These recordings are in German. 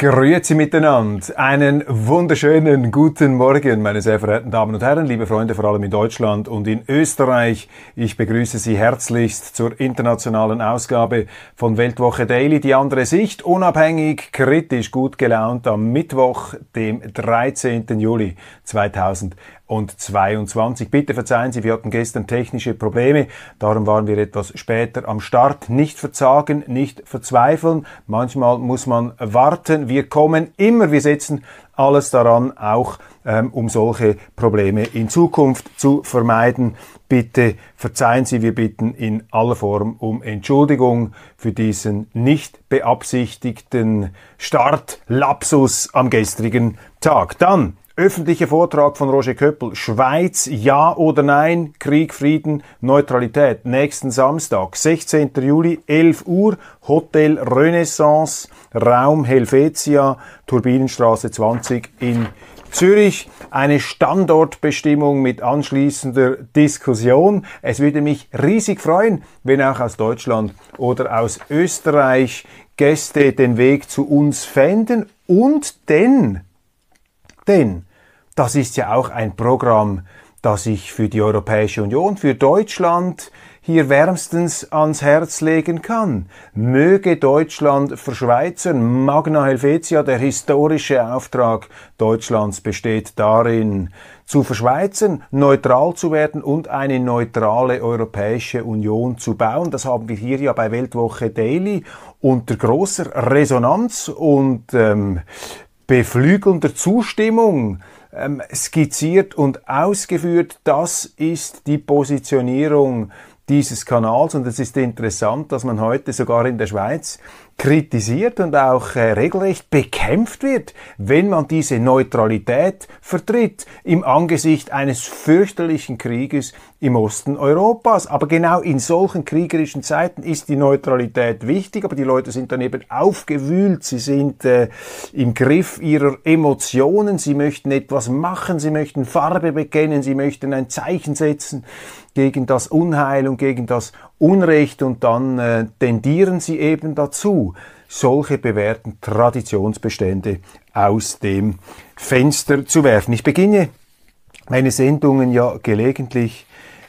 Grüezi miteinander. Einen wunderschönen guten Morgen, meine sehr verehrten Damen und Herren, liebe Freunde, vor allem in Deutschland und in Österreich. Ich begrüße Sie herzlichst zur internationalen Ausgabe von Weltwoche Daily. Die andere Sicht, unabhängig, kritisch, gut gelaunt am Mittwoch, dem 13. Juli 2000 und 22. Bitte verzeihen Sie, wir hatten gestern technische Probleme, darum waren wir etwas später am Start. Nicht verzagen, nicht verzweifeln. Manchmal muss man warten. Wir kommen immer, wir setzen alles daran, auch ähm, um solche Probleme in Zukunft zu vermeiden. Bitte verzeihen Sie, wir bitten in aller Form um Entschuldigung für diesen nicht beabsichtigten Startlapsus am gestrigen Tag. Dann Öffentlicher Vortrag von Roger Köppel. Schweiz, ja oder nein? Krieg, Frieden, Neutralität. Nächsten Samstag, 16. Juli, 11 Uhr, Hotel Renaissance, Raum Helvetia, Turbinenstraße 20 in Zürich. Eine Standortbestimmung mit anschließender Diskussion. Es würde mich riesig freuen, wenn auch aus Deutschland oder aus Österreich Gäste den Weg zu uns fänden und denn, denn das ist ja auch ein Programm, das ich für die Europäische Union, für Deutschland hier wärmstens ans Herz legen kann. Möge Deutschland verschweizern. Magna Helvetia, der historische Auftrag Deutschlands besteht darin, zu verschweizern, neutral zu werden und eine neutrale Europäische Union zu bauen. Das haben wir hier ja bei Weltwoche Daily unter großer Resonanz und ähm, beflügelnder Zustimmung ähm, skizziert und ausgeführt. Das ist die Positionierung dieses Kanals und es ist interessant, dass man heute sogar in der Schweiz kritisiert und auch äh, regelrecht bekämpft wird, wenn man diese Neutralität vertritt im Angesicht eines fürchterlichen Krieges im Osten Europas. Aber genau in solchen kriegerischen Zeiten ist die Neutralität wichtig, aber die Leute sind dann eben aufgewühlt, sie sind äh, im Griff ihrer Emotionen, sie möchten etwas machen, sie möchten Farbe bekennen, sie möchten ein Zeichen setzen gegen das Unheil und gegen das Unrecht und dann äh, tendieren sie eben dazu, solche bewährten Traditionsbestände aus dem Fenster zu werfen. Ich beginne meine Sendungen ja gelegentlich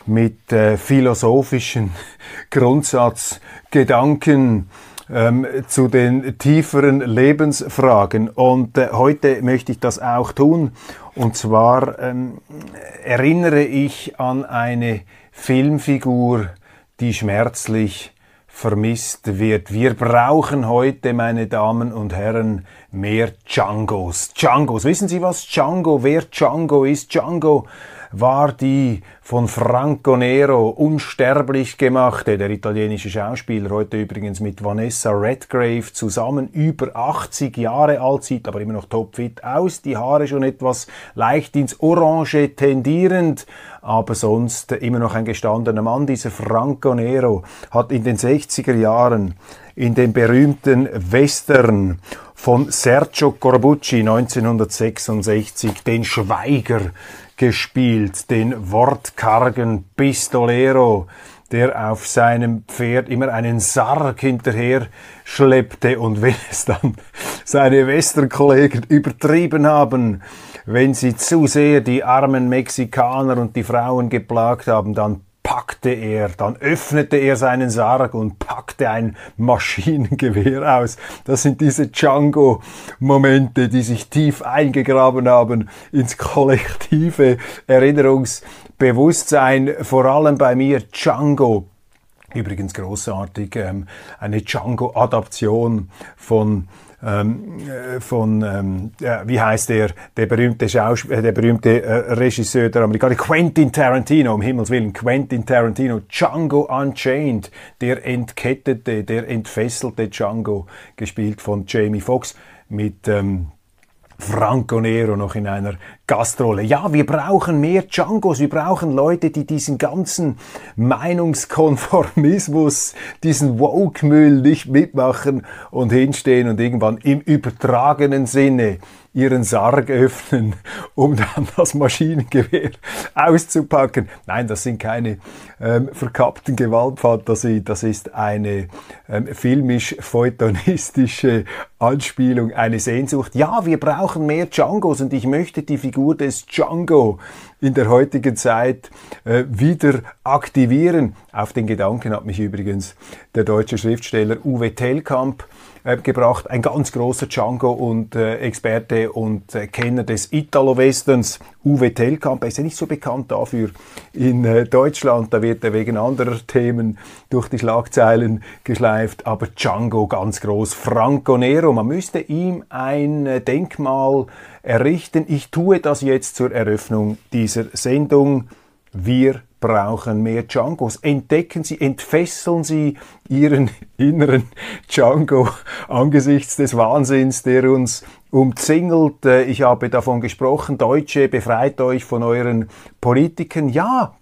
mit äh, philosophischen Grundsatzgedanken ähm, zu den tieferen Lebensfragen. Und äh, heute möchte ich das auch tun. Und zwar ähm, erinnere ich an eine Filmfigur, die schmerzlich vermisst wird. Wir brauchen heute, meine Damen und Herren, mehr Djangos. Djangos. Wissen Sie was Django, wer Django ist? Django war die von Franco Nero unsterblich gemachte, der italienische Schauspieler, heute übrigens mit Vanessa Redgrave zusammen, über 80 Jahre alt, sieht aber immer noch topfit aus, die Haare schon etwas leicht ins Orange tendierend, aber sonst immer noch ein gestandener Mann. Dieser Franco Nero hat in den 60er Jahren in dem berühmten Western von Sergio Corbucci 1966 den Schweiger gespielt, den wortkargen Pistolero, der auf seinem Pferd immer einen Sarg hinterher schleppte und wenn es dann seine Westernkollegen übertrieben haben, wenn sie zu sehr die armen Mexikaner und die Frauen geplagt haben, dann packte er, dann öffnete er seinen Sarg und packte ein Maschinengewehr aus. Das sind diese Django-Momente, die sich tief eingegraben haben ins kollektive Erinnerungsbewusstsein, vor allem bei mir Django. Übrigens großartig, ähm, eine Django-Adaption von ähm, äh, von, ähm, ja, wie heißt der, der berühmte Schauspieler, äh, der berühmte äh, Regisseur der Amerikaner, Quentin Tarantino, um Himmels Willen, Quentin Tarantino, Django Unchained, der entkettete, der entfesselte Django, gespielt von Jamie Foxx mit ähm, Franco Nero noch in einer Gastrolle. Ja, wir brauchen mehr Djangos, wir brauchen Leute, die diesen ganzen Meinungskonformismus, diesen Woke-Müll nicht mitmachen und hinstehen und irgendwann im übertragenen Sinne ihren Sarg öffnen, um dann das Maschinengewehr auszupacken. Nein, das sind keine ähm, verkappten Gewaltfantasien, das ist eine ähm, filmisch-feuilletonistische Anspielung, eine Sehnsucht. Ja, wir brauchen mehr Djangos und ich möchte die Figur des Django in der heutigen Zeit äh, wieder aktivieren. Auf den Gedanken hat mich übrigens der deutsche Schriftsteller Uwe Tellkamp äh, gebracht. Ein ganz großer Django und äh, Experte und äh, Kenner des Italo-Westerns, Uwe Tellkamp. Er ist ja nicht so bekannt dafür in äh, Deutschland. Da wird er wegen anderer Themen durch die Schlagzeilen geschleift. Aber Django ganz groß. Franco Nero. Man müsste ihm ein äh, Denkmal errichten. Ich tue das jetzt zur Eröffnung dieser Sendung. Wir brauchen mehr Djangos. Entdecken Sie, entfesseln Sie Ihren inneren Django angesichts des Wahnsinns, der uns umzingelt. Äh, ich habe davon gesprochen, Deutsche, befreit euch von euren Politikern. Ja,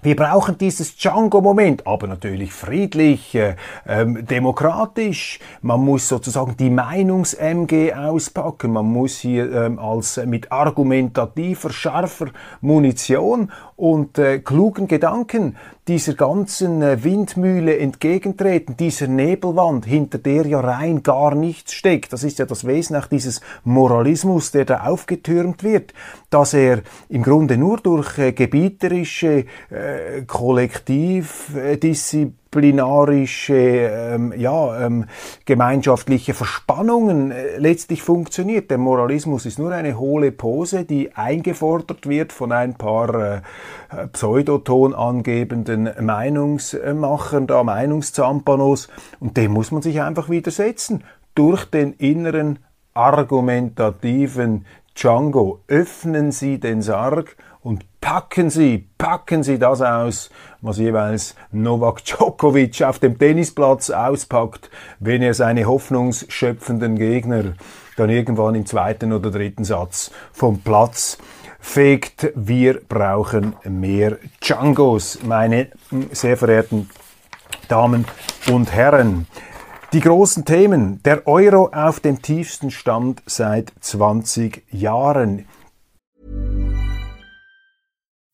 wir brauchen dieses Django-Moment, aber natürlich friedlich, äh, ähm, demokratisch. Man muss sozusagen die Meinungs-MG auspacken. Man muss hier ähm, als äh, mit argumentativer, scharfer Munition und äh, klugen Gedanken dieser ganzen äh, Windmühle entgegentreten, dieser Nebelwand, hinter der ja rein gar nichts steckt. Das ist ja das Wesen auch dieses Moralismus, der da aufgetürmt wird, dass er im Grunde nur durch äh, gebieterische, äh, Kollektivdisziplin disziplinarische, ähm, ja, ähm, gemeinschaftliche Verspannungen äh, letztlich funktioniert. Der Moralismus ist nur eine hohle Pose, die eingefordert wird von ein paar äh, Pseudoton angebenden Meinungsmachern, da Meinungszampanos, und dem muss man sich einfach widersetzen. Durch den inneren argumentativen Django öffnen Sie den Sarg packen Sie, packen Sie das aus, was jeweils Novak Djokovic auf dem Tennisplatz auspackt, wenn er seine hoffnungsschöpfenden Gegner dann irgendwann im zweiten oder dritten Satz vom Platz fegt. Wir brauchen mehr Djangos, meine sehr verehrten Damen und Herren. Die großen Themen. Der Euro auf dem tiefsten Stand seit 20 Jahren.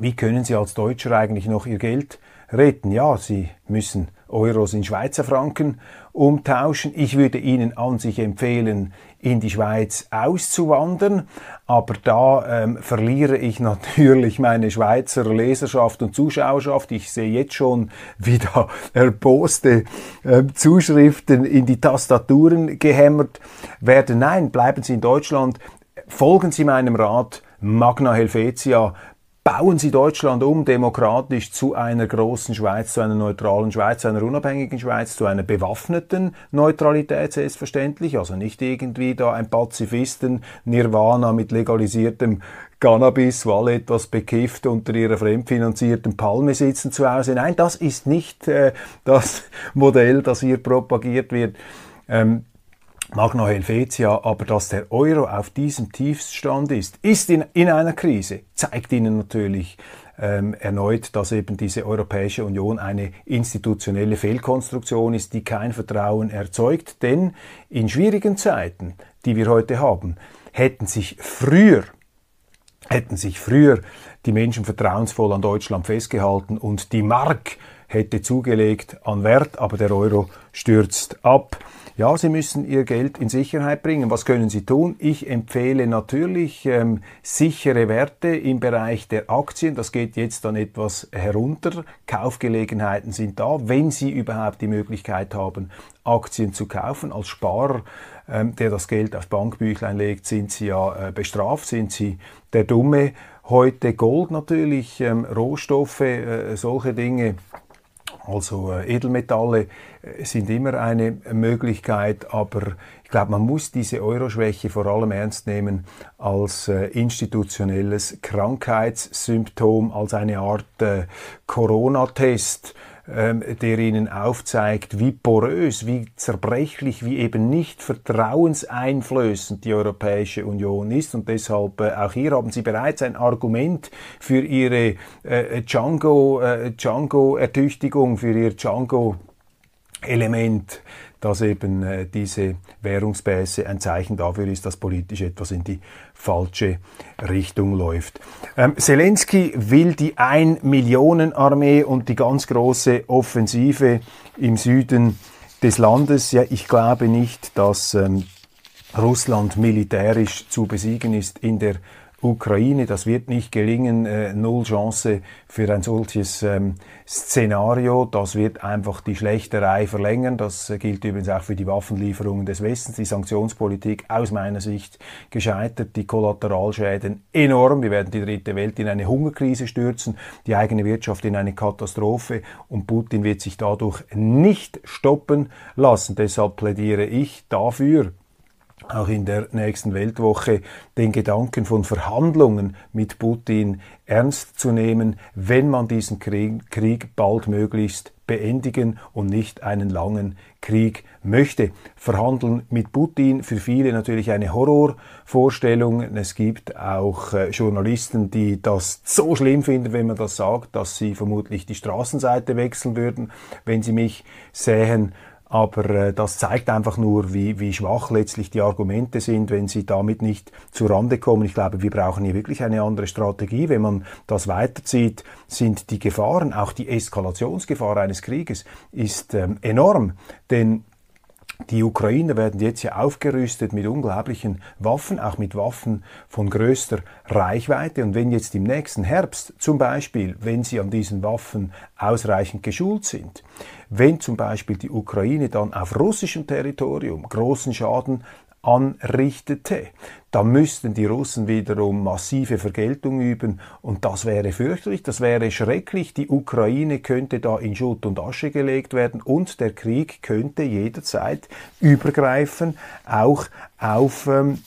Wie können Sie als Deutscher eigentlich noch Ihr Geld retten? Ja, Sie müssen Euros in Schweizer Franken umtauschen. Ich würde Ihnen an sich empfehlen, in die Schweiz auszuwandern, aber da ähm, verliere ich natürlich meine Schweizer Leserschaft und Zuschauerschaft. Ich sehe jetzt schon, wie da erboste äh, Zuschriften in die Tastaturen gehämmert werden. Nein, bleiben Sie in Deutschland, folgen Sie meinem Rat, Magna Helvetia, bauen Sie Deutschland um demokratisch zu einer großen Schweiz, zu einer neutralen Schweiz, zu einer unabhängigen Schweiz, zu einer bewaffneten Neutralität selbstverständlich, also nicht irgendwie da ein Pazifisten Nirvana mit legalisiertem Cannabis, alle etwas bekifft unter ihrer fremdfinanzierten Palme sitzen zu Hause. Nein, das ist nicht äh, das Modell, das hier propagiert wird. Ähm, Magna Helvetia, aber dass der Euro auf diesem Tiefstand ist, ist in, in einer Krise, zeigt Ihnen natürlich ähm, erneut, dass eben diese Europäische Union eine institutionelle Fehlkonstruktion ist, die kein Vertrauen erzeugt. Denn in schwierigen Zeiten, die wir heute haben, hätten sich früher hätten sich früher die Menschen vertrauensvoll an Deutschland festgehalten und die Mark hätte zugelegt an Wert, aber der Euro stürzt ab. Ja, Sie müssen Ihr Geld in Sicherheit bringen. Was können Sie tun? Ich empfehle natürlich ähm, sichere Werte im Bereich der Aktien. Das geht jetzt dann etwas herunter. Kaufgelegenheiten sind da, wenn Sie überhaupt die Möglichkeit haben, Aktien zu kaufen. Als Sparer, ähm, der das Geld auf Bankbüchlein legt, sind Sie ja äh, bestraft, sind Sie der Dumme. Heute Gold natürlich, ähm, Rohstoffe, äh, solche Dinge also äh, Edelmetalle äh, sind immer eine Möglichkeit, aber ich glaube, man muss diese Euroschwäche vor allem ernst nehmen als äh, institutionelles Krankheitssymptom, als eine Art Corona-Test der ihnen aufzeigt, wie porös, wie zerbrechlich, wie eben nicht vertrauenseinflößend die Europäische Union ist. Und deshalb äh, auch hier haben Sie bereits ein Argument für Ihre äh, Django-Ertüchtigung, äh, für Ihr Django-Element dass eben äh, diese Währungsbässe ein Zeichen dafür ist, dass politisch etwas in die falsche Richtung läuft. Ähm, Zelensky will die Ein-Millionen-Armee und die ganz große Offensive im Süden des Landes. Ja, ich glaube nicht, dass ähm, Russland militärisch zu besiegen ist in der Ukraine. Das wird nicht gelingen. Äh, null Chance für ein solches ähm, Szenario. Das wird einfach die Schlechterei verlängern. Das äh, gilt übrigens auch für die Waffenlieferungen des Westens. Die Sanktionspolitik aus meiner Sicht gescheitert. Die Kollateralschäden enorm. Wir werden die dritte Welt in eine Hungerkrise stürzen, die eigene Wirtschaft in eine Katastrophe und Putin wird sich dadurch nicht stoppen lassen. Deshalb plädiere ich dafür, auch in der nächsten Weltwoche den Gedanken von Verhandlungen mit Putin ernst zu nehmen, wenn man diesen Krieg, Krieg baldmöglichst beendigen und nicht einen langen Krieg möchte. Verhandeln mit Putin für viele natürlich eine Horrorvorstellung. Es gibt auch äh, Journalisten, die das so schlimm finden, wenn man das sagt, dass sie vermutlich die Straßenseite wechseln würden, wenn sie mich sähen. Aber äh, das zeigt einfach nur, wie, wie schwach letztlich die Argumente sind, wenn sie damit nicht zu Rande kommen. Ich glaube, wir brauchen hier wirklich eine andere Strategie. Wenn man das weiterzieht, sind die Gefahren, auch die Eskalationsgefahr eines Krieges, ist ähm, enorm. Denn die Ukrainer werden jetzt ja aufgerüstet mit unglaublichen Waffen, auch mit Waffen von größter Reichweite. Und wenn jetzt im nächsten Herbst zum Beispiel, wenn sie an diesen Waffen ausreichend geschult sind, wenn zum Beispiel die Ukraine dann auf russischem Territorium großen Schaden anrichtete. Da müssten die Russen wiederum massive Vergeltung üben und das wäre fürchterlich, das wäre schrecklich. Die Ukraine könnte da in Schutt und Asche gelegt werden und der Krieg könnte jederzeit übergreifen, auch auf, ähm,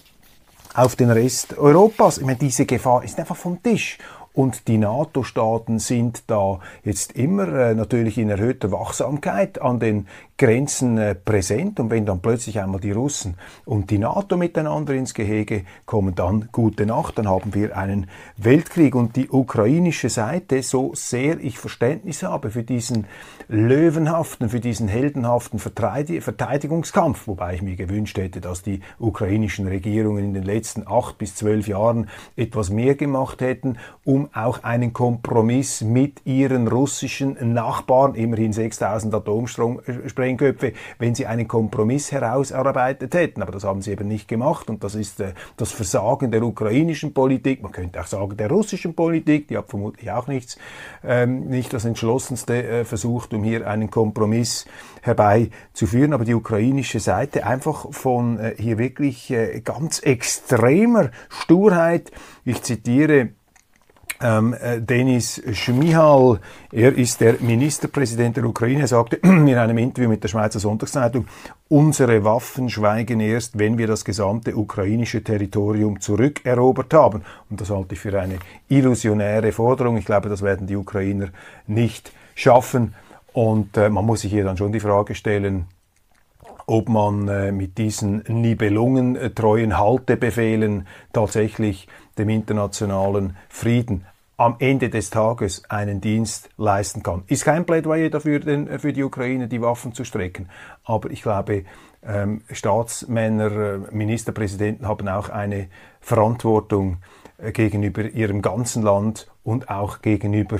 auf den Rest Europas. Ich meine, diese Gefahr ist einfach vom Tisch. Und die NATO-Staaten sind da jetzt immer äh, natürlich in erhöhter Wachsamkeit an den Grenzen äh, präsent. Und wenn dann plötzlich einmal die Russen und die NATO miteinander ins Gehege kommen, dann gute Nacht, dann haben wir einen Weltkrieg. Und die ukrainische Seite, so sehr ich Verständnis habe für diesen löwenhaften, für diesen heldenhaften Verteidigungskampf, wobei ich mir gewünscht hätte, dass die ukrainischen Regierungen in den letzten acht bis zwölf Jahren etwas mehr gemacht hätten, um auch einen Kompromiss mit ihren russischen Nachbarn, immerhin 6000 Atomsprengköpfe, wenn sie einen Kompromiss herausarbeitet hätten. Aber das haben sie eben nicht gemacht und das ist äh, das Versagen der ukrainischen Politik, man könnte auch sagen der russischen Politik, die hat vermutlich auch nichts, ähm, nicht das entschlossenste äh, versucht, um hier einen Kompromiss herbeizuführen, aber die ukrainische Seite einfach von äh, hier wirklich ganz extremer Sturheit, ich zitiere ähm, äh, Denis Schmihal, er ist der Ministerpräsident der Ukraine, sagte in einem Interview mit der Schweizer Sonntagszeitung, unsere Waffen schweigen erst, wenn wir das gesamte ukrainische Territorium zurückerobert haben. Und das halte ich für eine illusionäre Forderung. Ich glaube, das werden die Ukrainer nicht schaffen. Und äh, man muss sich hier dann schon die Frage stellen, ob man äh, mit diesen nibelungentreuen äh, Haltebefehlen tatsächlich dem internationalen Frieden am Ende des Tages einen Dienst leisten kann. Ist kein Plädoyer dafür, denn, äh, für die Ukraine die Waffen zu strecken, aber ich glaube, ähm, Staatsmänner, äh, Ministerpräsidenten haben auch eine Verantwortung äh, gegenüber ihrem ganzen Land und auch gegenüber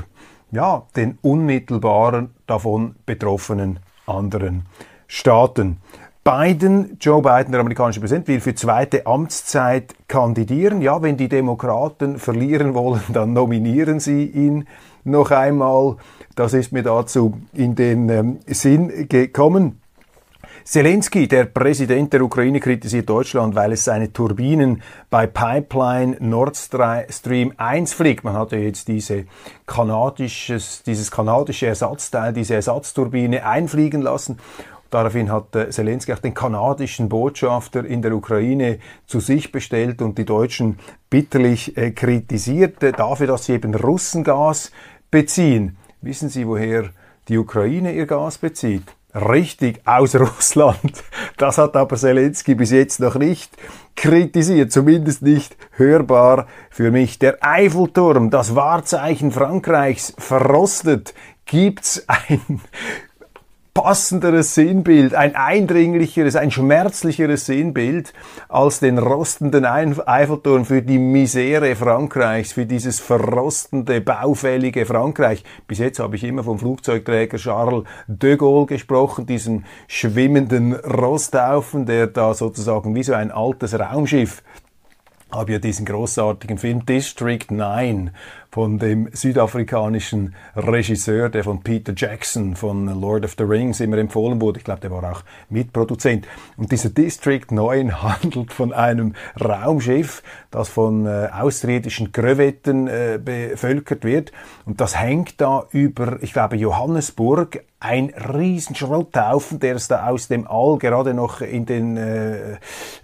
ja, den unmittelbaren davon betroffenen anderen Staaten. Biden, Joe Biden, der amerikanische Präsident, will für zweite Amtszeit kandidieren. Ja, wenn die Demokraten verlieren wollen, dann nominieren sie ihn noch einmal. Das ist mir dazu in den ähm, Sinn gekommen. Zelensky, der Präsident der Ukraine, kritisiert Deutschland, weil es seine Turbinen bei Pipeline Nord Stream 1 fliegt. Man hatte jetzt diese kanadisches, dieses kanadische Ersatzteil, diese Ersatzturbine einfliegen lassen. Daraufhin hat äh, Zelensky auch den kanadischen Botschafter in der Ukraine zu sich bestellt und die Deutschen bitterlich äh, kritisiert äh, dafür, dass sie eben Russengas beziehen. Wissen Sie, woher die Ukraine ihr Gas bezieht? richtig aus Russland. Das hat aber Zelensky bis jetzt noch nicht kritisiert, zumindest nicht hörbar für mich. Der Eiffelturm, das Wahrzeichen Frankreichs, verrostet. Gibt's ein passenderes Sinnbild, ein eindringlicheres, ein schmerzlicheres Sinnbild als den rostenden Eiffelturm für die Misere Frankreichs, für dieses verrostende, baufällige Frankreich. Bis jetzt habe ich immer vom Flugzeugträger Charles de Gaulle gesprochen, diesem schwimmenden Rosthaufen, der da sozusagen wie so ein altes Raumschiff habe ja diesen großartigen Film District 9 von dem südafrikanischen Regisseur, der von Peter Jackson von Lord of the Rings immer empfohlen wurde. Ich glaube, der war auch Mitproduzent. Und dieser District 9 handelt von einem Raumschiff, das von äh, außerirdischen Krevetten äh, bevölkert wird. Und das hängt da über, ich glaube, Johannesburg, ein riesen Schrotthaufen, der es da aus dem All gerade noch in den äh,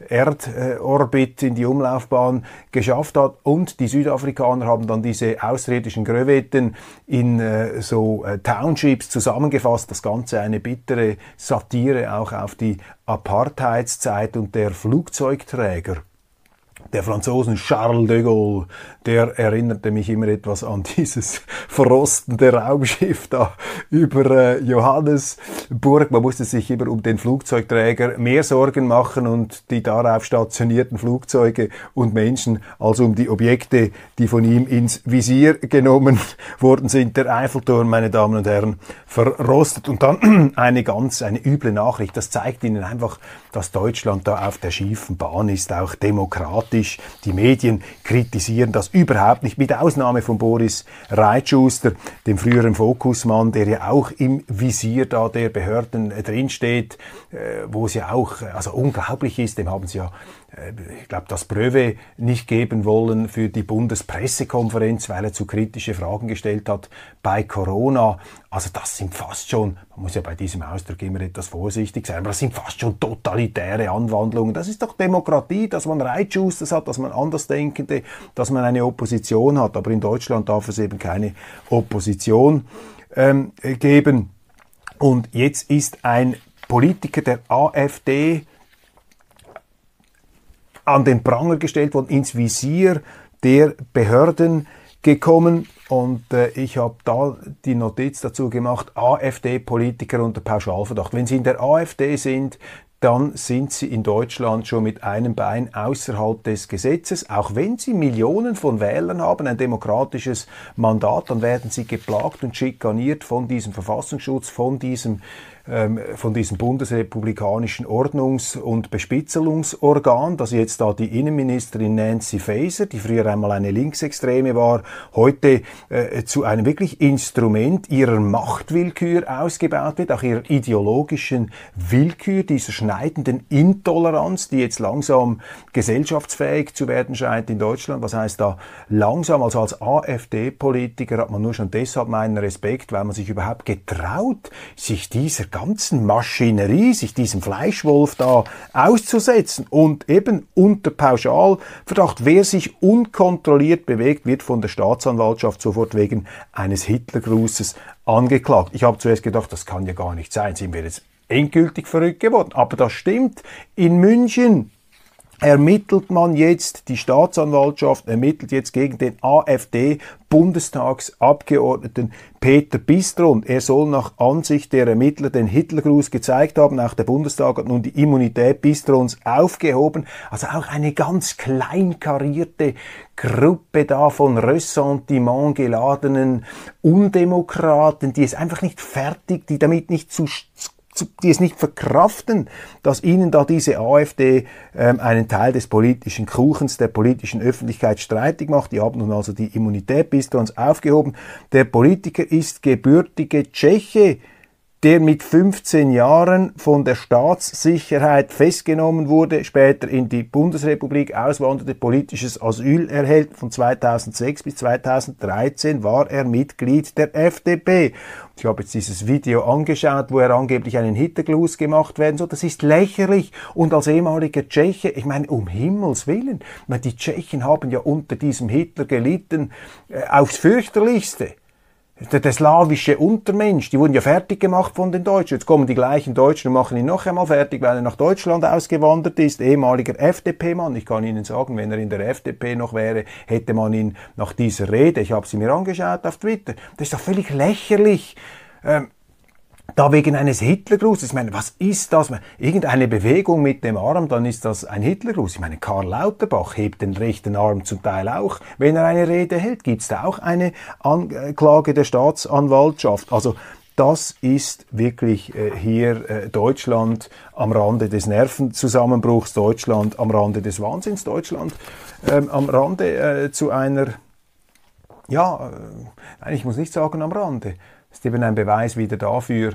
Erdorbit, in die Umlaufbahn geschafft hat. Und die Südafrikaner haben dann diese außerirdischen Gröwetten in äh, so äh, Townships zusammengefasst. Das Ganze eine bittere Satire auch auf die Apartheidszeit und der Flugzeugträger der Franzosen Charles de Gaulle, der erinnerte mich immer etwas an dieses verrostende Raumschiff da über äh, Johannesburg. Man musste sich immer um den Flugzeugträger mehr Sorgen machen und die darauf stationierten Flugzeuge und Menschen als um die Objekte, die von ihm ins Visier genommen worden sind. Der Eiffelturm, meine Damen und Herren, verrostet. Und dann eine ganz, eine üble Nachricht. Das zeigt Ihnen einfach, dass Deutschland da auf der schiefen Bahn ist, auch demokratisch. Die Medien kritisieren das überhaupt nicht, mit Ausnahme von Boris Reitschuster, dem früheren Fokusmann, der ja auch im Visier da der Behörden drinsteht, äh, wo es ja auch also unglaublich ist, dem haben sie ja äh, ich glaube, das Bröwe nicht geben wollen für die Bundespressekonferenz, weil er zu kritische Fragen gestellt hat bei Corona. Also das sind fast schon, man muss ja bei diesem Ausdruck immer etwas vorsichtig sein, aber das sind fast schon totalitäre Anwandlungen. Das ist doch Demokratie, dass man Reitschusters hat, dass man Andersdenkende, dass man eine Opposition hat. Aber in Deutschland darf es eben keine Opposition ähm, geben. Und jetzt ist ein Politiker der AfD an den Pranger gestellt worden, ins Visier der Behörden gekommen und äh, ich habe da die Notiz dazu gemacht, AfD-Politiker unter Pauschalverdacht. Wenn Sie in der AfD sind, dann sind Sie in Deutschland schon mit einem Bein außerhalb des Gesetzes. Auch wenn Sie Millionen von Wählern haben, ein demokratisches Mandat, dann werden Sie geplagt und schikaniert von diesem Verfassungsschutz, von diesem von diesem bundesrepublikanischen Ordnungs- und Bespitzelungsorgan, das jetzt da die Innenministerin Nancy Faeser, die früher einmal eine Linksextreme war, heute äh, zu einem wirklich Instrument ihrer Machtwillkür ausgebaut wird, auch ihrer ideologischen Willkür, dieser schneidenden Intoleranz, die jetzt langsam gesellschaftsfähig zu werden scheint in Deutschland. Was heißt da langsam? Also als AfD-Politiker hat man nur schon deshalb meinen Respekt, weil man sich überhaupt getraut, sich dieser ganzen Maschinerie, sich diesem Fleischwolf da auszusetzen und eben unter Pauschalverdacht, wer sich unkontrolliert bewegt, wird von der Staatsanwaltschaft sofort wegen eines Hitlergrußes angeklagt. Ich habe zuerst gedacht, das kann ja gar nicht sein, sind wir jetzt endgültig verrückt geworden. Aber das stimmt. In München ermittelt man jetzt, die Staatsanwaltschaft ermittelt jetzt gegen den AfD-Bundestagsabgeordneten Peter Bistrund. Er soll nach Ansicht der Ermittler den Hitlergruß gezeigt haben. Auch der Bundestag hat nun die Immunität Bistrons aufgehoben. Also auch eine ganz kleinkarierte Gruppe da von Ressentiment geladenen Undemokraten, die es einfach nicht fertig, die damit nicht zu die es nicht verkraften, dass ihnen da diese AfD ähm, einen Teil des politischen Kuchens, der politischen Öffentlichkeit streitig macht. Die haben nun also die Immunität bis uns aufgehoben. Der Politiker ist gebürtige Tscheche, der mit 15 Jahren von der Staatssicherheit festgenommen wurde, später in die Bundesrepublik auswanderte, politisches Asyl erhält. Von 2006 bis 2013 war er Mitglied der FDP. Ich habe jetzt dieses Video angeschaut, wo er angeblich einen Hitlergruß gemacht werden soll. Das ist lächerlich. Und als ehemaliger Tscheche, ich meine, um Himmels Willen, meine, die Tschechen haben ja unter diesem Hitler gelitten, äh, aufs fürchterlichste der, der slawische Untermensch, die wurden ja fertig gemacht von den Deutschen. Jetzt kommen die gleichen Deutschen und machen ihn noch einmal fertig, weil er nach Deutschland ausgewandert ist, ehemaliger FDP-Mann. Ich kann Ihnen sagen, wenn er in der FDP noch wäre, hätte man ihn nach dieser Rede, ich habe sie mir angeschaut auf Twitter, das ist doch völlig lächerlich. Ähm, da wegen eines Hitlergrußes. Ich meine, was ist das? Irgendeine Bewegung mit dem Arm, dann ist das ein Hitlergruß. Ich meine, Karl Lauterbach hebt den rechten Arm zum Teil auch, wenn er eine Rede hält. Gibt es da auch eine Anklage der Staatsanwaltschaft? Also das ist wirklich äh, hier äh, Deutschland am Rande des Nervenzusammenbruchs, Deutschland am Rande des Wahnsinns, Deutschland ähm, am Rande äh, zu einer, ja, äh, nein, ich muss nicht sagen am Rande, ist eben ein Beweis wieder dafür,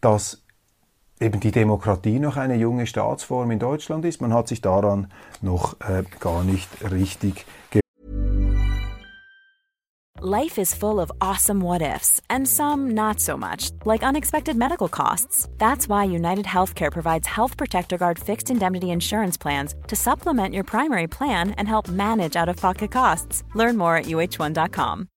dass eben die Demokratie noch eine junge Staatsform in Deutschland ist. Man hat sich daran noch äh, gar nicht richtig Life is full of awesome what ifs and some not so much, like unexpected medical costs. That's why United Healthcare provides Health Protector Guard fixed indemnity insurance plans to supplement your primary plan and help manage out of pocket costs. Learn more at uh1.com.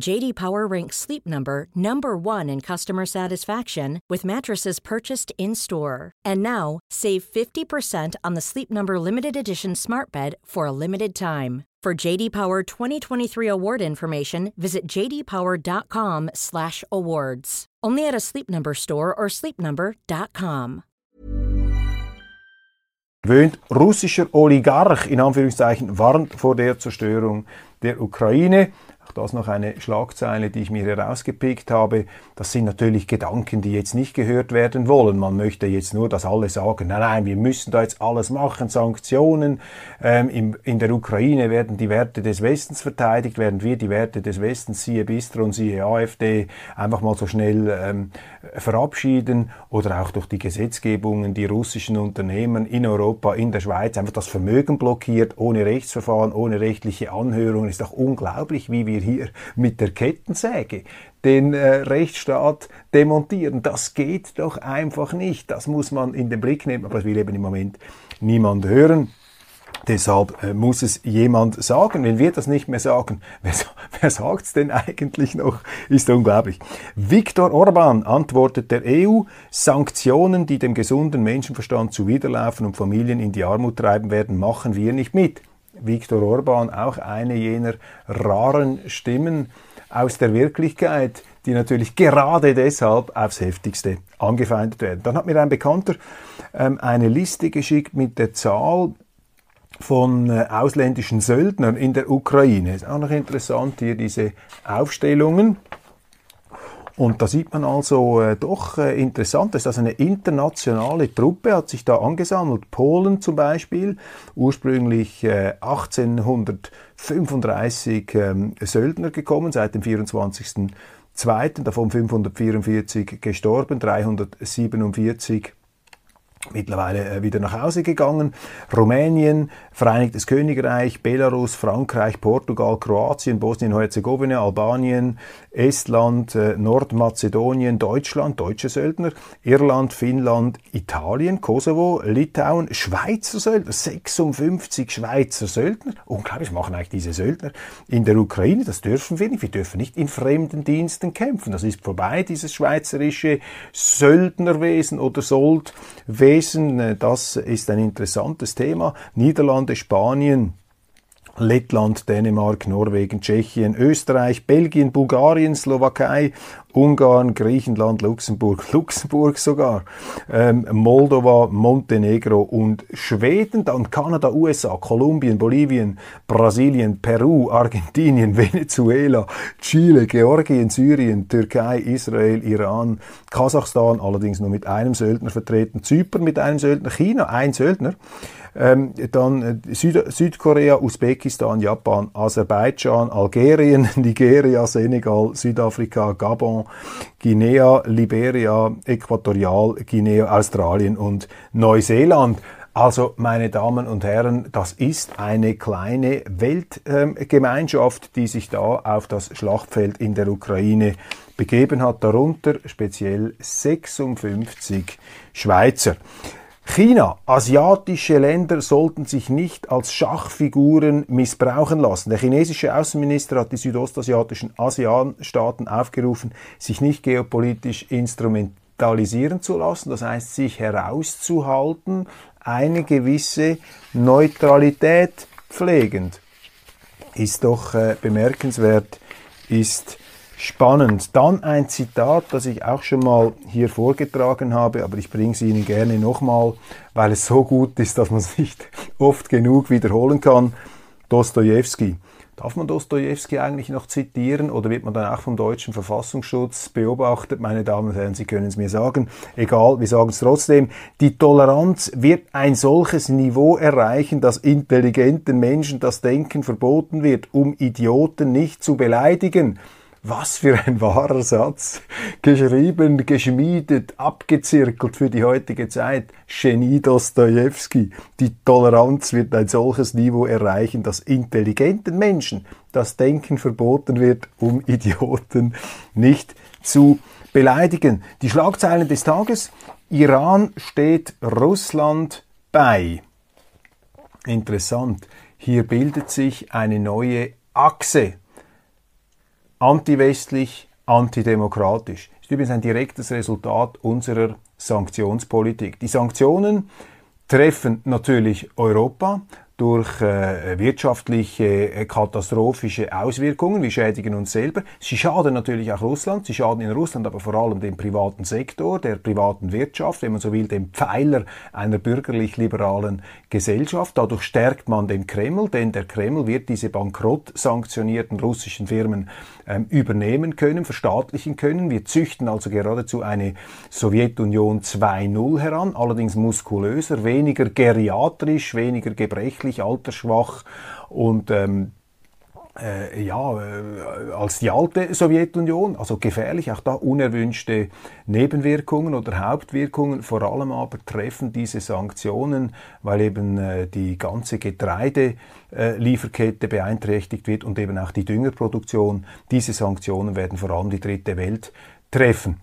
JD Power ranks Sleep Number number 1 in customer satisfaction with mattresses purchased in-store. And now, save 50% on the Sleep Number limited edition Smart Bed for a limited time. For JD Power 2023 award information, visit jdpower.com/awards. Only at a Sleep Number store or sleepnumber.com. Wöhnt russischer Oligarch in Anführungszeichen warnt vor der Zerstörung der Ukraine. Das noch eine Schlagzeile, die ich mir herausgepickt habe. Das sind natürlich Gedanken, die jetzt nicht gehört werden wollen. Man möchte jetzt nur, dass alle sagen, nein, nein, wir müssen da jetzt alles machen, Sanktionen. Ähm, im, in der Ukraine werden die Werte des Westens verteidigt, während wir die Werte des Westens, siehe Bistro und siehe AfD, einfach mal so schnell ähm, verabschieden oder auch durch die Gesetzgebungen die russischen Unternehmen in Europa, in der Schweiz einfach das Vermögen blockiert, ohne Rechtsverfahren, ohne rechtliche Anhörung. Ist doch unglaublich, wie wir hier mit der Kettensäge den äh, Rechtsstaat demontieren. Das geht doch einfach nicht. Das muss man in den Blick nehmen, aber das will eben im Moment niemand hören. Deshalb äh, muss es jemand sagen. Wenn wir das nicht mehr sagen, wer, wer es denn eigentlich noch? Ist unglaublich. Viktor Orban antwortet der EU, Sanktionen, die dem gesunden Menschenverstand zuwiderlaufen und Familien in die Armut treiben werden, machen wir nicht mit. Viktor Orban auch eine jener raren Stimmen aus der Wirklichkeit, die natürlich gerade deshalb aufs heftigste angefeindet werden. Dann hat mir ein Bekannter ähm, eine Liste geschickt mit der Zahl von äh, ausländischen Söldnern in der Ukraine. Ist auch noch interessant hier diese Aufstellungen. Und da sieht man also äh, doch äh, interessant, dass das eine internationale Truppe hat sich da angesammelt. Polen zum Beispiel, ursprünglich äh, 1835 ähm, Söldner gekommen, seit dem 24. Zweiten, davon 544 gestorben, 347 mittlerweile äh, wieder nach Hause gegangen. Rumänien, Vereinigtes Königreich, Belarus, Frankreich, Portugal, Kroatien, Bosnien-Herzegowina, Albanien, Estland, äh, Nordmazedonien, Deutschland, deutsche Söldner, Irland, Finnland, Italien, Kosovo, Litauen, Schweizer Söldner, 56 Schweizer Söldner. Unglaublich, machen eigentlich diese Söldner in der Ukraine. Das dürfen wir nicht. Wir dürfen nicht in fremden Diensten kämpfen. Das ist vorbei, dieses schweizerische Söldnerwesen oder Soldwesen Wesen. Äh, das ist ein interessantes Thema. Niederlande, Spanien, Lettland, Dänemark, Norwegen, Tschechien, Österreich, Belgien, Bulgarien, Slowakei, Ungarn, Griechenland, Luxemburg, Luxemburg sogar, ähm, Moldova, Montenegro und Schweden, dann Kanada, USA, Kolumbien, Bolivien, Brasilien, Peru, Argentinien, Venezuela, Chile, Georgien, Syrien, Türkei, Israel, Iran, Kasachstan, allerdings nur mit einem Söldner vertreten, Zypern mit einem Söldner, China, ein Söldner, ähm, dann äh, Süd Südkorea, Usbekistan, Japan, Aserbaidschan, Algerien, Nigeria, Senegal, Südafrika, Gabon, Guinea, Liberia, Äquatorial, Guinea, Australien und Neuseeland. Also, meine Damen und Herren, das ist eine kleine Weltgemeinschaft, ähm, die sich da auf das Schlachtfeld in der Ukraine begeben hat, darunter speziell 56 Schweizer. China, asiatische Länder sollten sich nicht als Schachfiguren missbrauchen lassen. Der chinesische Außenminister hat die südostasiatischen ASEAN-Staaten aufgerufen, sich nicht geopolitisch instrumentalisieren zu lassen, das heißt sich herauszuhalten, eine gewisse Neutralität pflegend. Ist doch äh, bemerkenswert, ist spannend. Dann ein Zitat, das ich auch schon mal hier vorgetragen habe, aber ich bringe es Ihnen gerne nochmal, weil es so gut ist, dass man es nicht oft genug wiederholen kann. Dostoevsky. Darf man Dostoevsky eigentlich noch zitieren oder wird man dann auch vom deutschen Verfassungsschutz beobachtet? Meine Damen und Herren, Sie können es mir sagen. Egal, wir sagen es trotzdem. Die Toleranz wird ein solches Niveau erreichen, dass intelligenten Menschen das Denken verboten wird, um Idioten nicht zu beleidigen. Was für ein wahrer Satz. Geschrieben, geschmiedet, abgezirkelt für die heutige Zeit. Genie Dostoevsky. Die Toleranz wird ein solches Niveau erreichen, dass intelligenten Menschen das Denken verboten wird, um Idioten nicht zu beleidigen. Die Schlagzeilen des Tages. Iran steht Russland bei. Interessant. Hier bildet sich eine neue Achse antiwestlich, antidemokratisch. Das ist übrigens ein direktes Resultat unserer Sanktionspolitik. Die Sanktionen treffen natürlich Europa durch äh, wirtschaftliche äh, katastrophische Auswirkungen. Wir schädigen uns selber. Sie schaden natürlich auch Russland. Sie schaden in Russland aber vor allem dem privaten Sektor, der privaten Wirtschaft, wenn man so will, dem Pfeiler einer bürgerlich-liberalen Gesellschaft. Dadurch stärkt man den Kreml, denn der Kreml wird diese bankrott sanktionierten russischen Firmen ähm, übernehmen können, verstaatlichen können. Wir züchten also geradezu eine Sowjetunion 2.0 heran, allerdings muskulöser, weniger geriatrisch, weniger gebrechlich, altersschwach und ähm, äh, ja, äh, als die alte Sowjetunion, also gefährlich, auch da unerwünschte Nebenwirkungen oder Hauptwirkungen, vor allem aber treffen diese Sanktionen, weil eben äh, die ganze Getreidelieferkette beeinträchtigt wird und eben auch die Düngerproduktion. Diese Sanktionen werden vor allem die dritte Welt treffen.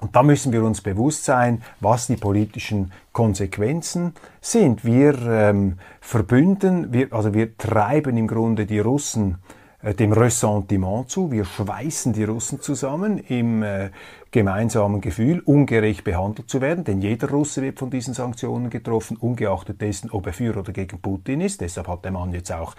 Und da müssen wir uns bewusst sein, was die politischen Konsequenzen sind. Wir ähm, verbünden, wir, also wir treiben im Grunde die Russen äh, dem Ressentiment zu. Wir schweißen die Russen zusammen im äh, gemeinsamen Gefühl, ungerecht behandelt zu werden, denn jeder Russe wird von diesen Sanktionen getroffen, ungeachtet dessen, ob er für oder gegen Putin ist. Deshalb hat der Mann jetzt auch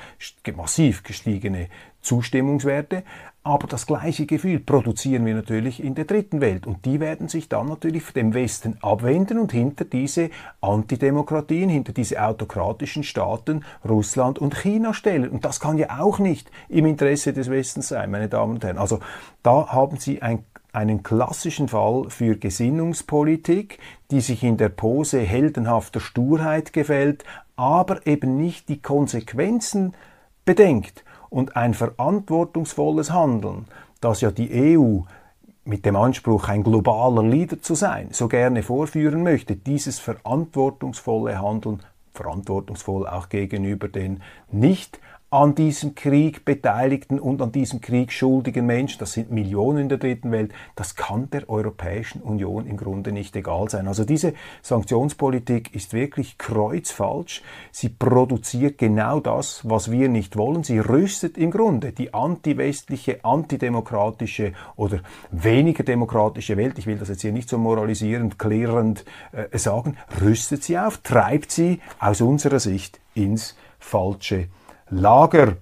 massiv gestiegene Zustimmungswerte. Aber das gleiche Gefühl produzieren wir natürlich in der dritten Welt. Und die werden sich dann natürlich dem Westen abwenden und hinter diese Antidemokratien, hinter diese autokratischen Staaten Russland und China stellen. Und das kann ja auch nicht im Interesse des Westens sein, meine Damen und Herren. Also da haben Sie ein einen klassischen Fall für Gesinnungspolitik, die sich in der Pose heldenhafter Sturheit gefällt, aber eben nicht die Konsequenzen bedenkt und ein verantwortungsvolles Handeln, das ja die EU mit dem Anspruch, ein globaler Leader zu sein, so gerne vorführen möchte, dieses verantwortungsvolle Handeln, verantwortungsvoll auch gegenüber den nicht an diesem Krieg beteiligten und an diesem Krieg schuldigen Menschen, das sind Millionen in der dritten Welt, das kann der Europäischen Union im Grunde nicht egal sein. Also diese Sanktionspolitik ist wirklich kreuzfalsch. Sie produziert genau das, was wir nicht wollen. Sie rüstet im Grunde die antiwestliche, antidemokratische oder weniger demokratische Welt, ich will das jetzt hier nicht so moralisierend, klärend äh, sagen, rüstet sie auf, treibt sie aus unserer Sicht ins falsche Lager.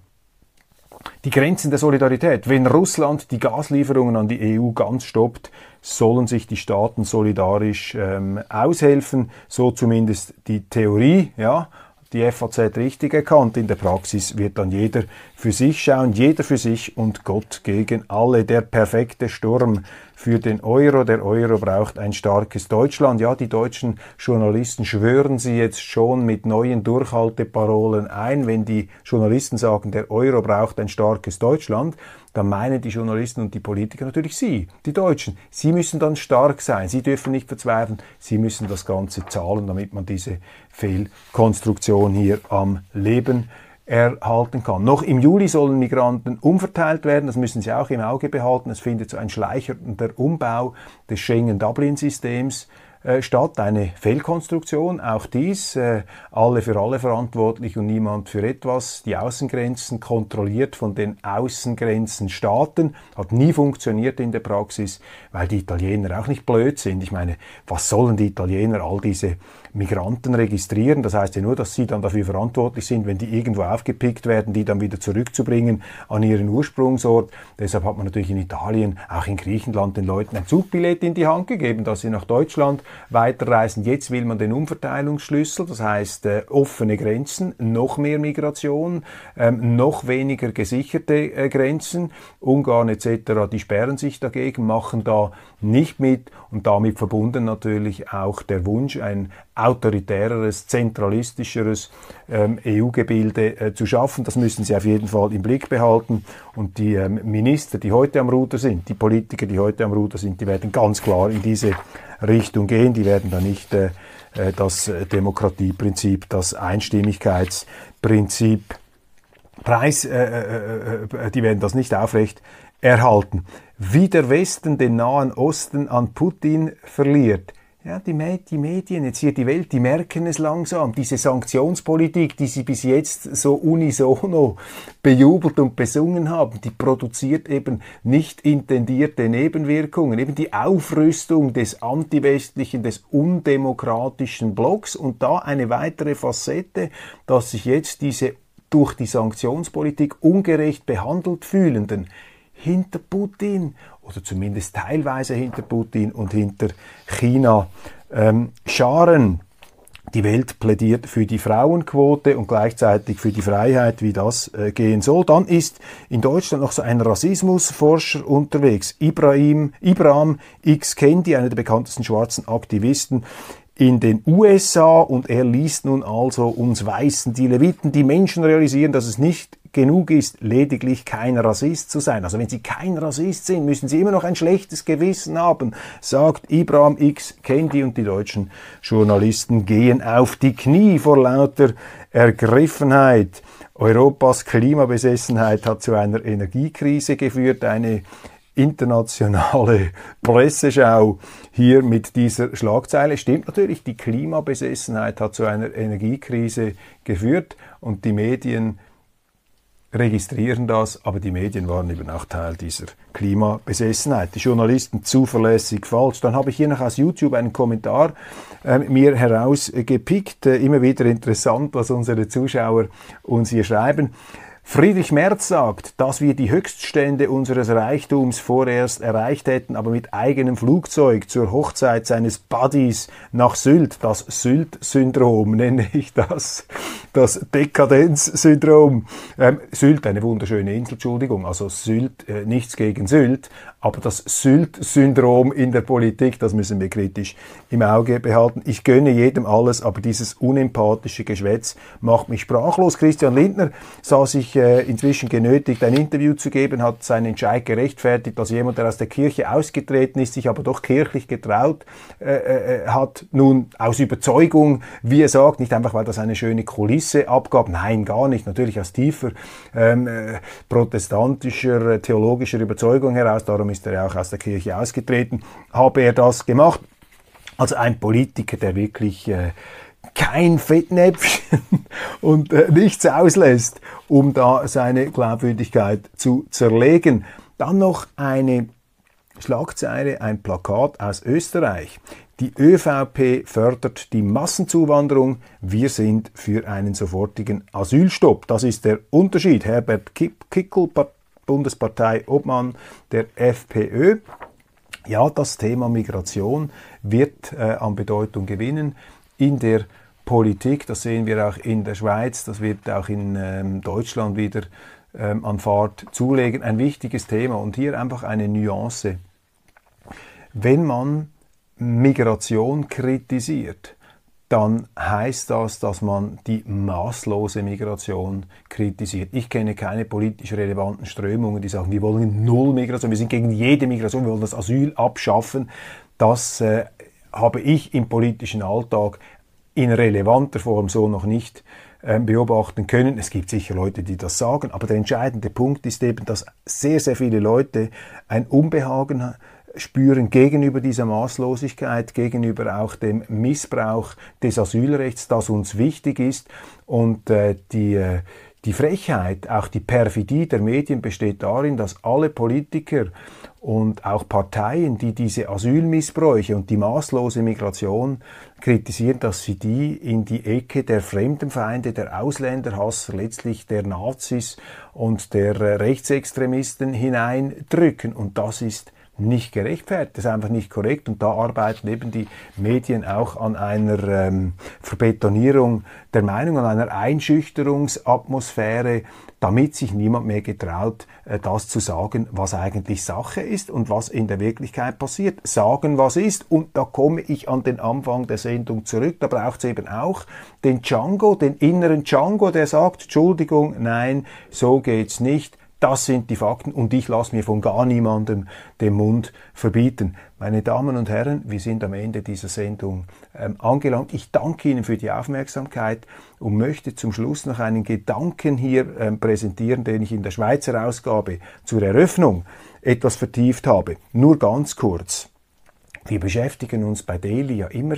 Die Grenzen der Solidarität. Wenn Russland die Gaslieferungen an die EU ganz stoppt, sollen sich die Staaten solidarisch ähm, aushelfen. So zumindest die Theorie. Ja, die FAZ richtig erkannt. In der Praxis wird dann jeder für sich schauen, jeder für sich und Gott gegen alle. Der perfekte Sturm für den Euro. Der Euro braucht ein starkes Deutschland. Ja, die deutschen Journalisten schwören sie jetzt schon mit neuen Durchhalteparolen ein. Wenn die Journalisten sagen, der Euro braucht ein starkes Deutschland, dann meinen die Journalisten und die Politiker natürlich Sie, die Deutschen. Sie müssen dann stark sein. Sie dürfen nicht verzweifeln. Sie müssen das Ganze zahlen, damit man diese Fehlkonstruktion hier am Leben erhalten kann. Noch im Juli sollen Migranten umverteilt werden, das müssen Sie auch im Auge behalten. Es findet so ein schleichender Umbau des Schengen-Dublin-Systems äh, statt, eine Fehlkonstruktion, auch dies, äh, alle für alle verantwortlich und niemand für etwas, die Außengrenzen kontrolliert von den Außengrenzenstaaten, hat nie funktioniert in der Praxis, weil die Italiener auch nicht blöd sind. Ich meine, was sollen die Italiener all diese Migranten registrieren. Das heißt ja nur, dass sie dann dafür verantwortlich sind, wenn die irgendwo aufgepickt werden, die dann wieder zurückzubringen an ihren Ursprungsort. Deshalb hat man natürlich in Italien, auch in Griechenland den Leuten ein Zugbillett in die Hand gegeben, dass sie nach Deutschland weiterreisen. Jetzt will man den Umverteilungsschlüssel, das heißt äh, offene Grenzen, noch mehr Migration, ähm, noch weniger gesicherte äh, Grenzen. Ungarn etc., die sperren sich dagegen, machen da nicht mit und damit verbunden natürlich auch der Wunsch, ein autoritäreres, zentralistischeres ähm, EU-Gebilde äh, zu schaffen. Das müssen Sie auf jeden Fall im Blick behalten. Und die ähm, Minister, die heute am Ruder sind, die Politiker, die heute am Ruder sind, die werden ganz klar in diese Richtung gehen. Die werden da nicht äh, äh das Demokratieprinzip, das Einstimmigkeitsprinzip Preis, äh, äh, äh, die werden das nicht aufrecht erhalten. Wie der Westen den Nahen Osten an Putin verliert, ja, die, die, Medien, jetzt hier die Welt, die merken es langsam. Diese Sanktionspolitik, die sie bis jetzt so unisono bejubelt und besungen haben, die produziert eben nicht intendierte Nebenwirkungen. Eben die Aufrüstung des antiwestlichen, des undemokratischen Blocks und da eine weitere Facette, dass sich jetzt diese durch die Sanktionspolitik ungerecht behandelt fühlenden hinter Putin oder zumindest teilweise hinter Putin und hinter China ähm, scharen. Die Welt plädiert für die Frauenquote und gleichzeitig für die Freiheit, wie das äh, gehen soll. Dann ist in Deutschland noch so ein Rassismusforscher unterwegs, Ibrahim, Ibrahim X. Kendi, einer der bekanntesten schwarzen Aktivisten in den USA und er liest nun also uns Weißen, die Leviten, die Menschen realisieren, dass es nicht genug ist, lediglich kein Rassist zu sein. Also wenn Sie kein Rassist sind, müssen Sie immer noch ein schlechtes Gewissen haben, sagt Ibrahim X. Kendi und die deutschen Journalisten gehen auf die Knie vor lauter Ergriffenheit. Europas Klimabesessenheit hat zu einer Energiekrise geführt, eine internationale Presseschau hier mit dieser Schlagzeile. Stimmt natürlich, die Klimabesessenheit hat zu einer Energiekrise geführt und die Medien registrieren das, aber die Medien waren eben auch Teil dieser Klimabesessenheit. Die Journalisten zuverlässig falsch. Dann habe ich hier noch aus YouTube einen Kommentar äh, mir herausgepickt. Äh, immer wieder interessant, was unsere Zuschauer uns hier schreiben. Friedrich Merz sagt, dass wir die Höchststände unseres Reichtums vorerst erreicht hätten, aber mit eigenem Flugzeug zur Hochzeit seines Buddies nach Sylt. Das Sylt-Syndrom nenne ich das. Das Dekadenz-Syndrom. Ähm, Sylt, eine wunderschöne Insel, Entschuldigung. Also Sylt, äh, nichts gegen Sylt. Aber das Sylt-Syndrom in der Politik, das müssen wir kritisch im Auge behalten. Ich gönne jedem alles, aber dieses unempathische Geschwätz macht mich sprachlos. Christian Lindner sah sich sich äh, inzwischen genötigt, ein Interview zu geben, hat seinen Entscheid gerechtfertigt, dass jemand, der aus der Kirche ausgetreten ist, sich aber doch kirchlich getraut äh, äh, hat, nun aus Überzeugung, wie er sagt, nicht einfach, weil das eine schöne Kulisse abgab, nein, gar nicht, natürlich aus tiefer ähm, äh, protestantischer, äh, theologischer Überzeugung heraus, darum ist er auch aus der Kirche ausgetreten, habe er das gemacht. Also ein Politiker, der wirklich äh, kein Fettnäpfchen und äh, nichts auslässt, um da seine Glaubwürdigkeit zu zerlegen. Dann noch eine Schlagzeile, ein Plakat aus Österreich. Die ÖVP fördert die Massenzuwanderung. Wir sind für einen sofortigen Asylstopp. Das ist der Unterschied. Herbert Kickel, Bundespartei Obmann der FPÖ. Ja, das Thema Migration wird äh, an Bedeutung gewinnen in der Politik. Das sehen wir auch in der Schweiz, das wird auch in ähm, Deutschland wieder ähm, an Fahrt zulegen. Ein wichtiges Thema und hier einfach eine Nuance. Wenn man Migration kritisiert, dann heißt das, dass man die maßlose Migration kritisiert. Ich kenne keine politisch relevanten Strömungen, die sagen, wir wollen null Migration, wir sind gegen jede Migration, wir wollen das Asyl abschaffen. Das äh, habe ich im politischen Alltag in relevanter Form so noch nicht äh, beobachten können. Es gibt sicher Leute, die das sagen, aber der entscheidende Punkt ist eben, dass sehr, sehr viele Leute ein Unbehagen spüren gegenüber dieser Maßlosigkeit, gegenüber auch dem Missbrauch des Asylrechts, das uns wichtig ist. Und äh, die, äh, die Frechheit, auch die Perfidie der Medien besteht darin, dass alle Politiker und auch Parteien, die diese Asylmissbräuche und die maßlose Migration kritisieren, dass sie die in die Ecke der Fremdenfeinde, der Ausländerhass, letztlich der Nazis und der Rechtsextremisten hineindrücken. Und das ist nicht gerechtfertigt, das ist einfach nicht korrekt und da arbeiten eben die Medien auch an einer ähm, Verbetonierung der Meinung, an einer Einschüchterungsatmosphäre, damit sich niemand mehr getraut, äh, das zu sagen, was eigentlich Sache ist und was in der Wirklichkeit passiert. Sagen, was ist. Und da komme ich an den Anfang der Sendung zurück. Da braucht es eben auch den Django, den inneren Django, der sagt, Entschuldigung, nein, so geht's nicht. Das sind die Fakten und ich lasse mir von gar niemandem den Mund verbieten. Meine Damen und Herren, wir sind am Ende dieser Sendung ähm, angelangt. Ich danke Ihnen für die Aufmerksamkeit und möchte zum Schluss noch einen Gedanken hier ähm, präsentieren, den ich in der Schweizer Ausgabe zur Eröffnung etwas vertieft habe. Nur ganz kurz. Wir beschäftigen uns bei Daily ja immer,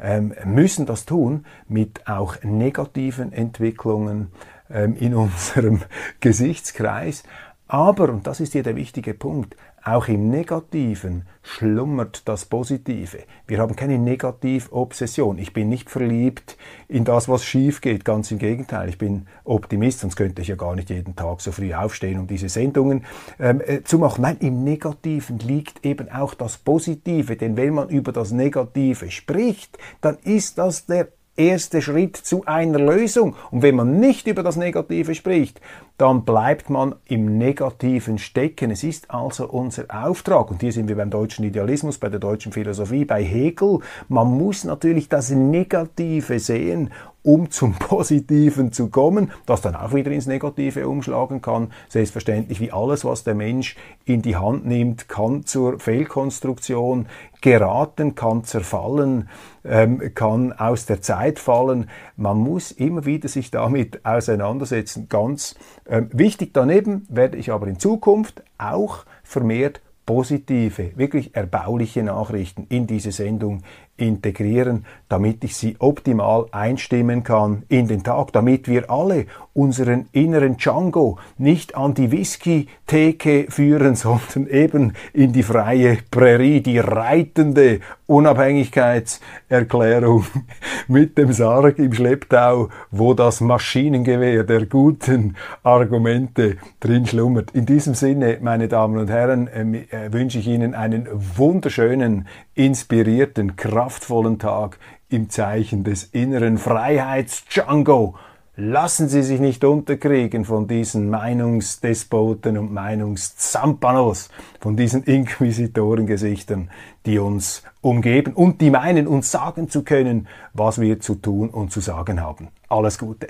ähm, müssen das tun mit auch negativen Entwicklungen in unserem Gesichtskreis. Aber, und das ist hier der wichtige Punkt, auch im Negativen schlummert das Positive. Wir haben keine Negativobsession. Ich bin nicht verliebt in das, was schief geht. Ganz im Gegenteil. Ich bin Optimist, sonst könnte ich ja gar nicht jeden Tag so früh aufstehen, um diese Sendungen ähm, äh, zu machen. Nein, im Negativen liegt eben auch das Positive. Denn wenn man über das Negative spricht, dann ist das der erste Schritt zu einer Lösung. Und wenn man nicht über das Negative spricht, dann bleibt man im Negativen stecken. Es ist also unser Auftrag, und hier sind wir beim deutschen Idealismus, bei der deutschen Philosophie, bei Hegel, man muss natürlich das Negative sehen um zum Positiven zu kommen, das dann auch wieder ins Negative umschlagen kann. Selbstverständlich wie alles, was der Mensch in die Hand nimmt, kann zur Fehlkonstruktion geraten, kann zerfallen, ähm, kann aus der Zeit fallen. Man muss immer wieder sich damit auseinandersetzen. Ganz ähm, wichtig daneben werde ich aber in Zukunft auch vermehrt positive, wirklich erbauliche Nachrichten in diese Sendung integrieren, damit ich sie optimal einstimmen kann in den Tag, damit wir alle unseren inneren Django nicht an die Whisky-Theke führen, sondern eben in die freie Prärie, die reitende Unabhängigkeitserklärung mit dem Sarg im Schlepptau, wo das Maschinengewehr der guten Argumente drin schlummert. In diesem Sinne, meine Damen und Herren, äh, äh wünsche ich Ihnen einen wunderschönen, inspirierten, kraftvollen Tag im Zeichen des inneren Freiheits-Django. Lassen Sie sich nicht unterkriegen von diesen Meinungsdespoten und Meinungszampanos, von diesen Inquisitorengesichtern, die uns umgeben und die meinen, uns sagen zu können, was wir zu tun und zu sagen haben. Alles Gute.